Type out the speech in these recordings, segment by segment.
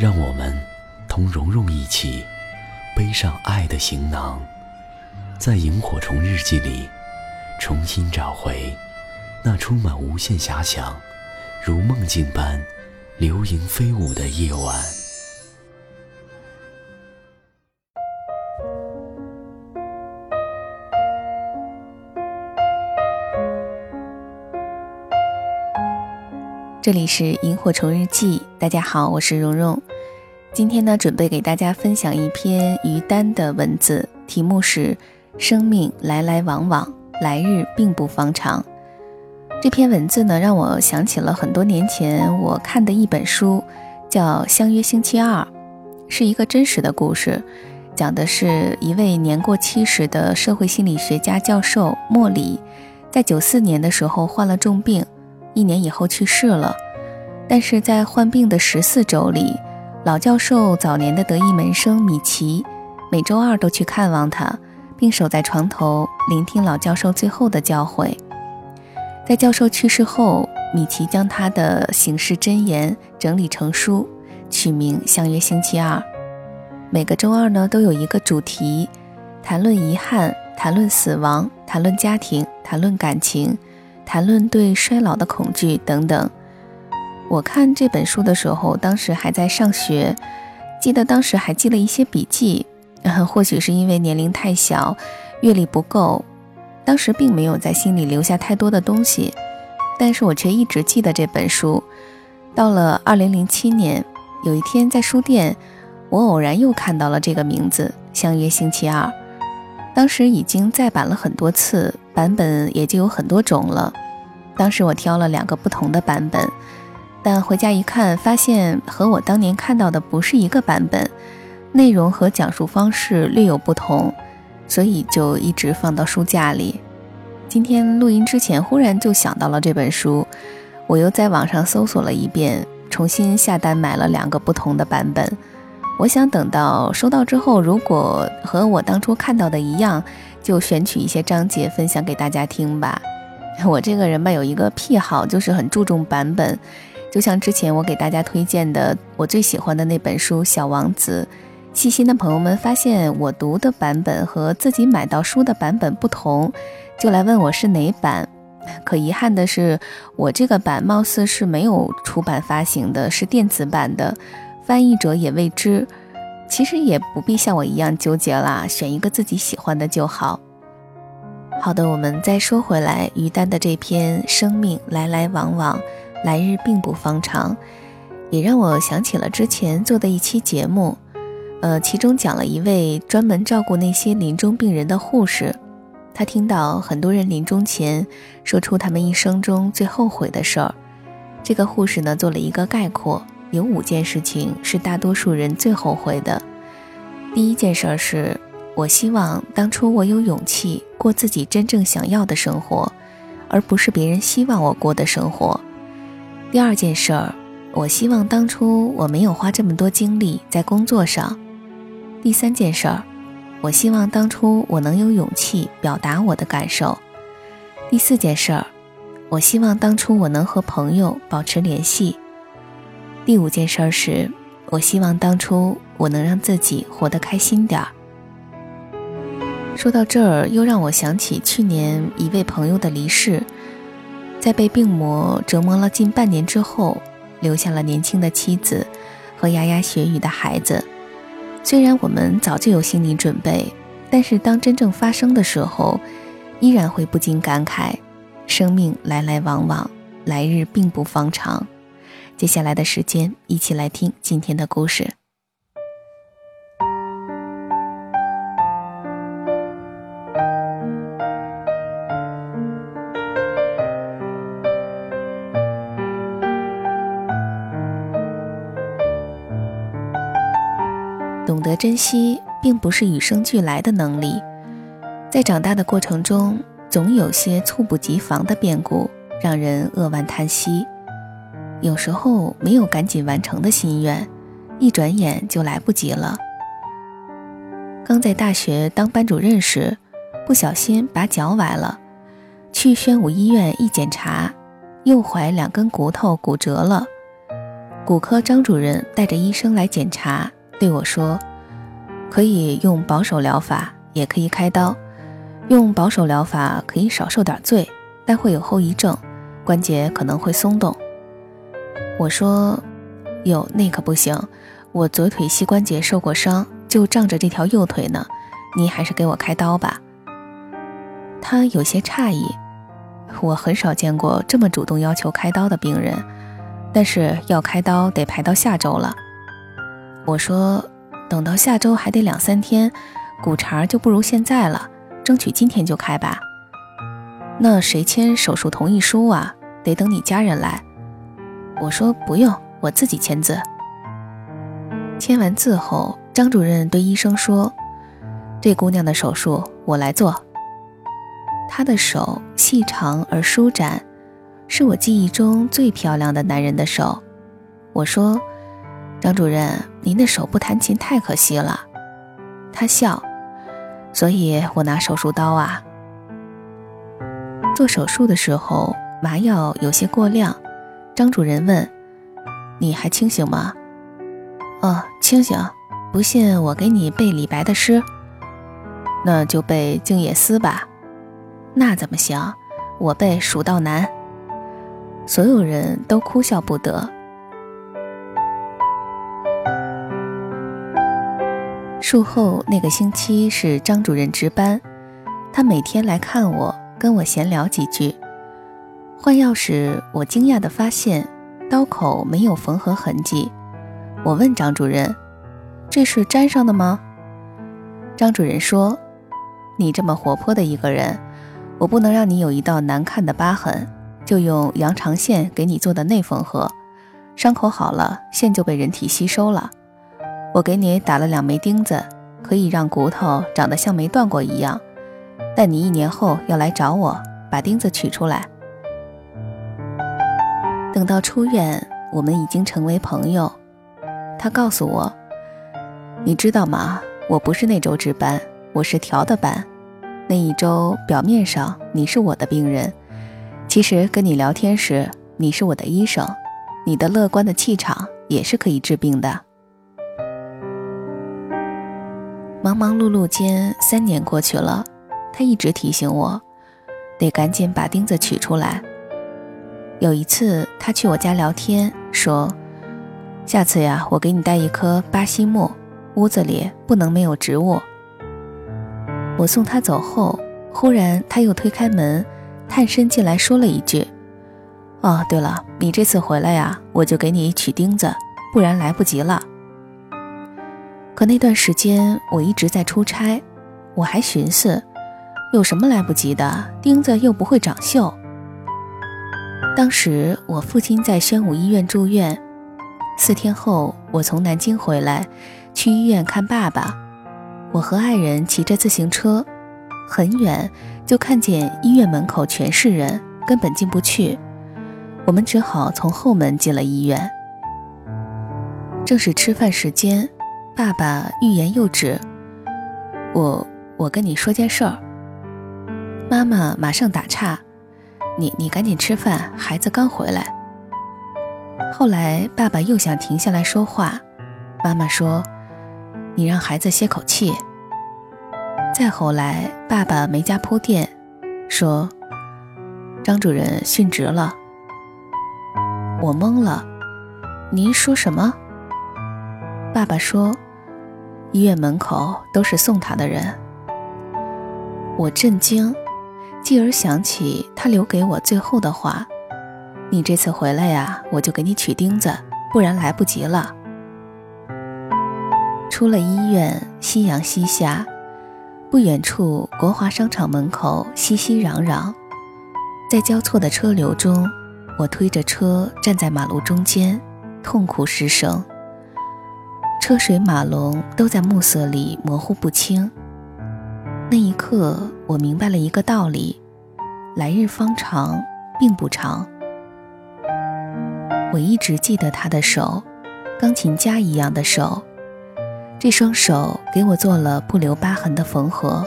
让我们同蓉蓉一起背上爱的行囊，在萤火虫日记里重新找回那充满无限遐想、如梦境般流萤飞舞的夜晚。这里是萤火虫日记，大家好，我是蓉蓉。今天呢，准备给大家分享一篇于丹的文字，题目是“生命来来往往，来日并不方长”。这篇文字呢，让我想起了很多年前我看的一本书，叫《相约星期二》，是一个真实的故事，讲的是一位年过七十的社会心理学家教授莫里，在九四年的时候患了重病。一年以后去世了，但是在患病的十四周里，老教授早年的得意门生米奇，每周二都去看望他，并守在床头聆听老教授最后的教诲。在教授去世后，米奇将他的行事箴言整理成书，取名《相约星期二》。每个周二呢，都有一个主题，谈论遗憾，谈论死亡，谈论家庭，谈论感情。谈论对衰老的恐惧等等。我看这本书的时候，当时还在上学，记得当时还记了一些笔记。或许是因为年龄太小，阅历不够，当时并没有在心里留下太多的东西。但是我却一直记得这本书。到了二零零七年，有一天在书店，我偶然又看到了这个名字《相约星期二》。当时已经再版了很多次，版本也就有很多种了。当时我挑了两个不同的版本，但回家一看，发现和我当年看到的不是一个版本，内容和讲述方式略有不同，所以就一直放到书架里。今天录音之前，忽然就想到了这本书，我又在网上搜索了一遍，重新下单买了两个不同的版本。我想等到收到之后，如果和我当初看到的一样，就选取一些章节分享给大家听吧。我这个人吧，有一个癖好，就是很注重版本。就像之前我给大家推荐的我最喜欢的那本书《小王子》，细心的朋友们发现我读的版本和自己买到书的版本不同，就来问我是哪版。可遗憾的是，我这个版貌似是没有出版发行的，是电子版的。翻译者也未知，其实也不必像我一样纠结啦，选一个自己喜欢的就好。好的，我们再说回来，于丹的这篇《生命来来往往，来日并不方长》，也让我想起了之前做的一期节目，呃，其中讲了一位专门照顾那些临终病人的护士，他听到很多人临终前说出他们一生中最后悔的事儿，这个护士呢做了一个概括。有五件事情是大多数人最后悔的。第一件事儿是，我希望当初我有勇气过自己真正想要的生活，而不是别人希望我过的生活。第二件事儿，我希望当初我没有花这么多精力在工作上。第三件事儿，我希望当初我能有勇气表达我的感受。第四件事儿，我希望当初我能和朋友保持联系。第五件事儿是，我希望当初我能让自己活得开心点儿。说到这儿，又让我想起去年一位朋友的离世，在被病魔折磨了近半年之后，留下了年轻的妻子和牙牙学语的孩子。虽然我们早就有心理准备，但是当真正发生的时候，依然会不禁感慨：生命来来往往，来日并不方长。接下来的时间，一起来听今天的故事。珍惜，并不是与生俱来的能力，在长大的过程中，总有些猝不及防的变故，让人扼腕叹息。有时候没有赶紧完成的心愿，一转眼就来不及了。刚在大学当班主任时，不小心把脚崴了，去宣武医院一检查，右踝两根骨头骨折了。骨科张主任带着医生来检查，对我说：“可以用保守疗法，也可以开刀。用保守疗法可以少受点罪，但会有后遗症，关节可能会松动。”我说：“哟，那可不行，我左腿膝关节受过伤，就仗着这条右腿呢。你还是给我开刀吧。”他有些诧异，我很少见过这么主动要求开刀的病人。但是要开刀得排到下周了。我说，等到下周还得两三天，骨茬就不如现在了，争取今天就开吧。那谁签手术同意书啊？得等你家人来。我说不用，我自己签字。签完字后，张主任对医生说：“这姑娘的手术我来做。”她的手细长而舒展。是我记忆中最漂亮的男人的手，我说：“张主任，您的手不弹琴太可惜了。”他笑，所以我拿手术刀啊。做手术的时候，麻药有些过量。张主任问：“你还清醒吗？”“哦，清醒。不信我给你背李白的诗。”“那就背《静夜思》吧。”“那怎么行？我背《蜀道难》。”所有人都哭笑不得。术后那个星期是张主任值班，他每天来看我，跟我闲聊几句。换药时，我惊讶地发现刀口没有缝合痕迹。我问张主任：“这是粘上的吗？”张主任说：“你这么活泼的一个人，我不能让你有一道难看的疤痕。”就用羊肠线给你做的内缝合，伤口好了，线就被人体吸收了。我给你打了两枚钉子，可以让骨头长得像没断过一样。但你一年后要来找我，把钉子取出来。等到出院，我们已经成为朋友。他告诉我：“你知道吗？我不是那周值班，我是调的班。那一周表面上你是我的病人。”其实跟你聊天时，你是我的医生，你的乐观的气场也是可以治病的。忙忙碌碌间，三年过去了，他一直提醒我，得赶紧把钉子取出来。有一次，他去我家聊天，说：“下次呀，我给你带一棵巴西木，屋子里不能没有植物。”我送他走后，忽然他又推开门。探身进来，说了一句：“哦，对了，你这次回来呀，我就给你取钉子，不然来不及了。”可那段时间我一直在出差，我还寻思，有什么来不及的？钉子又不会长锈。当时我父亲在宣武医院住院，四天后我从南京回来，去医院看爸爸。我和爱人骑着自行车。很远就看见医院门口全是人，根本进不去。我们只好从后门进了医院。正是吃饭时间，爸爸欲言又止。我我跟你说件事儿。妈妈马上打岔：“你你赶紧吃饭，孩子刚回来。”后来爸爸又想停下来说话，妈妈说：“你让孩子歇口气。”再后来，爸爸没加铺垫，说：“张主任殉职了。”我懵了，您说什么？爸爸说：“医院门口都是送他的人。”我震惊，继而想起他留给我最后的话：“你这次回来呀，我就给你取钉子，不然来不及了。”出了医院，夕阳西下。不远处，国华商场门口熙熙攘攘，在交错的车流中，我推着车站在马路中间，痛苦失声。车。水马龙都在暮色里模糊不清。那一刻，我明白了一个道理：来日方长，并不长。我一直记得他的手，钢琴家一样的手。这双手给我做了不留疤痕的缝合。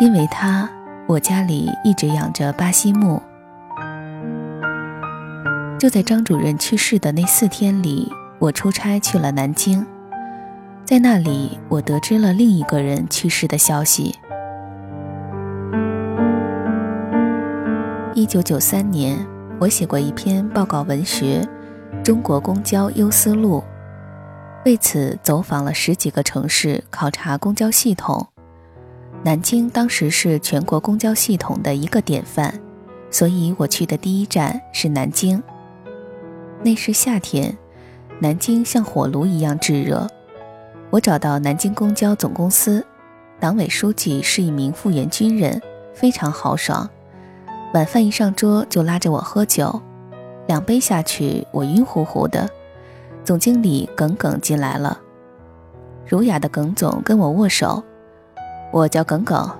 因为他，我家里一直养着巴西木。就在张主任去世的那四天里，我出差去了南京，在那里，我得知了另一个人去世的消息。一九九三年，我写过一篇报告文学《中国公交优思路》，为此走访了十几个城市，考察公交系统。南京当时是全国公交系统的一个典范，所以我去的第一站是南京。那是夏天，南京像火炉一样炙热。我找到南京公交总公司，党委书记是一名复员军人，非常豪爽。晚饭一上桌就拉着我喝酒，两杯下去我晕乎乎的。总经理耿耿进来了，儒雅的耿总跟我握手。我叫耿耿，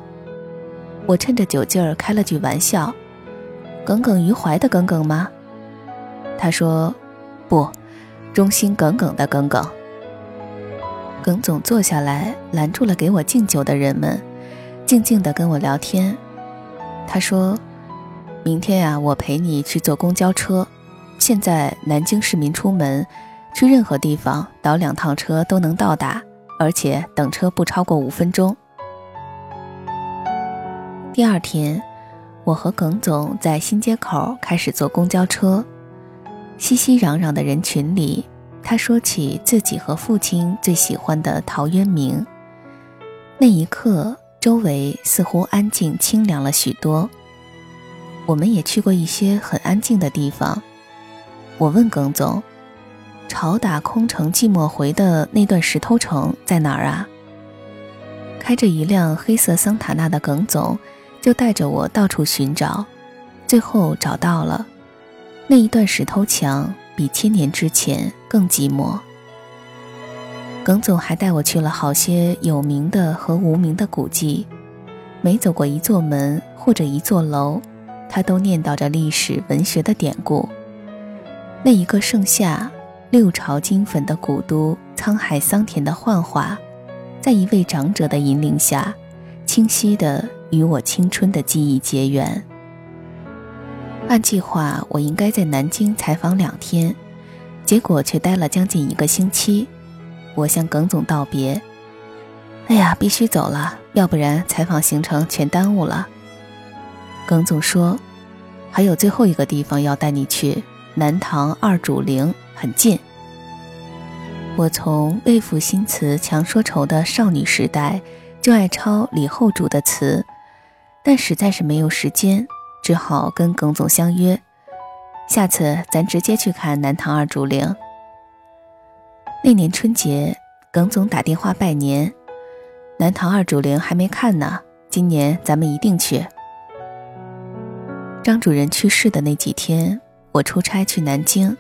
我趁着酒劲儿开了句玩笑：“耿耿于怀的耿耿吗？”他说：“不，忠心耿耿的耿耿。”耿总坐下来，拦住了给我敬酒的人们，静静地跟我聊天。他说：“明天呀，我陪你去坐公交车。现在南京市民出门，去任何地方倒两趟车都能到达，而且等车不超过五分钟。”第二天，我和耿总在新街口开始坐公交车。熙熙攘攘的人群里，他说起自己和父亲最喜欢的陶渊明。那一刻，周围似乎安静清凉了许多。我们也去过一些很安静的地方。我问耿总：“朝打空城寂寞回的那段石头城在哪儿啊？”开着一辆黑色桑塔纳的耿总。就带着我到处寻找，最后找到了那一段石头墙，比千年之前更寂寞。耿总还带我去了好些有名的和无名的古迹，每走过一座门或者一座楼，他都念叨着历史文学的典故。那一个盛夏，六朝金粉的古都，沧海桑田的幻化，在一位长者的引领下，清晰的。与我青春的记忆结缘。按计划，我应该在南京采访两天，结果却待了将近一个星期。我向耿总道别：“哎呀，必须走了，要不然采访行程全耽误了。”耿总说：“还有最后一个地方要带你去，南唐二主陵，很近。”我从魏赋新词强说愁的少女时代就爱抄李后主的词。但实在是没有时间，只好跟耿总相约，下次咱直接去看南唐二主陵。那年春节，耿总打电话拜年，南唐二主陵还没看呢，今年咱们一定去。张主任去世的那几天，我出差去南京，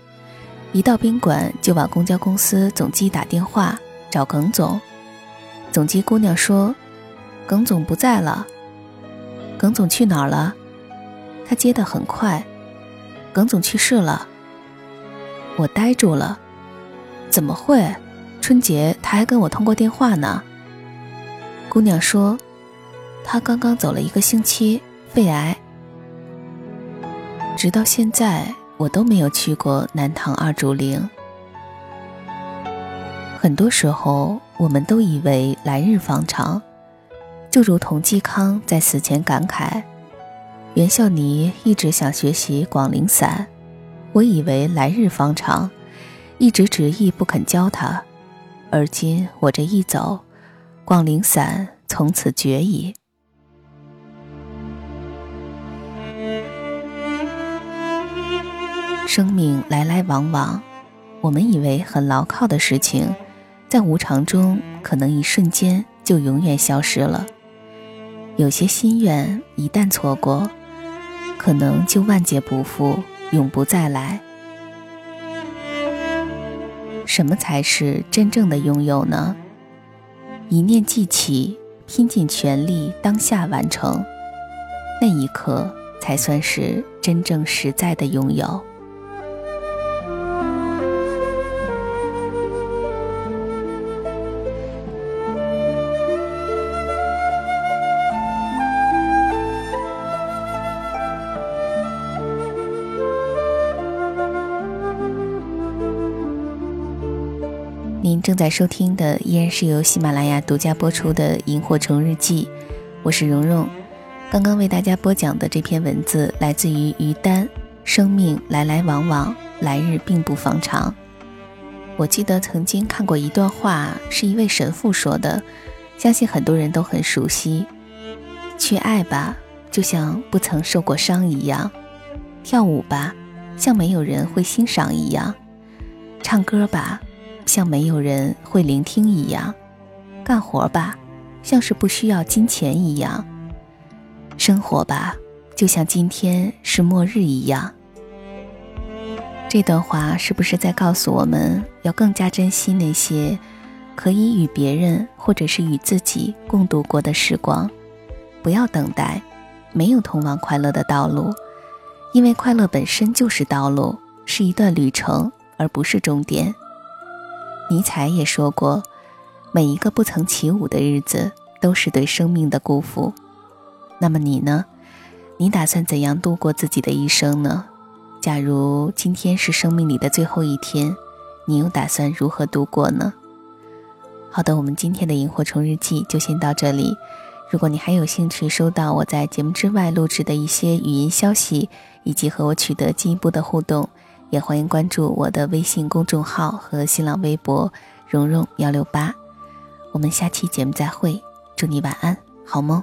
一到宾馆就往公交公司总机打电话找耿总，总机姑娘说，耿总不在了。耿总去哪儿了？他接得很快。耿总去世了。我呆住了。怎么会？春节他还跟我通过电话呢。姑娘说，他刚刚走了一个星期，肺癌。直到现在，我都没有去过南唐二竹林。很多时候，我们都以为来日方长。就如同嵇康在死前感慨：“袁孝尼一直想学习广陵散，我以为来日方长，一直执意不肯教他。而今我这一走，广陵散从此绝矣。”生命来来往往，我们以为很牢靠的事情，在无常中可能一瞬间就永远消失了。有些心愿一旦错过，可能就万劫不复，永不再来。什么才是真正的拥有呢？一念记起，拼尽全力，当下完成，那一刻才算是真正实在的拥有。在收听的依然是由喜马拉雅独家播出的《萤火虫日记》，我是蓉蓉。刚刚为大家播讲的这篇文字来自于于丹。生命来来往往，来日并不方长。我记得曾经看过一段话，是一位神父说的，相信很多人都很熟悉。去爱吧，就像不曾受过伤一样；跳舞吧，像没有人会欣赏一样；唱歌吧。像没有人会聆听一样，干活吧，像是不需要金钱一样；生活吧，就像今天是末日一样。这段话是不是在告诉我们要更加珍惜那些可以与别人或者是与自己共度过的时光？不要等待，没有通往快乐的道路，因为快乐本身就是道路，是一段旅程，而不是终点。尼采也说过：“每一个不曾起舞的日子，都是对生命的辜负。”那么你呢？你打算怎样度过自己的一生呢？假如今天是生命里的最后一天，你又打算如何度过呢？好的，我们今天的萤火虫日记就先到这里。如果你还有兴趣收到我在节目之外录制的一些语音消息，以及和我取得进一步的互动。也欢迎关注我的微信公众号和新浪微博“蓉蓉幺六八”，我们下期节目再会，祝你晚安，好梦。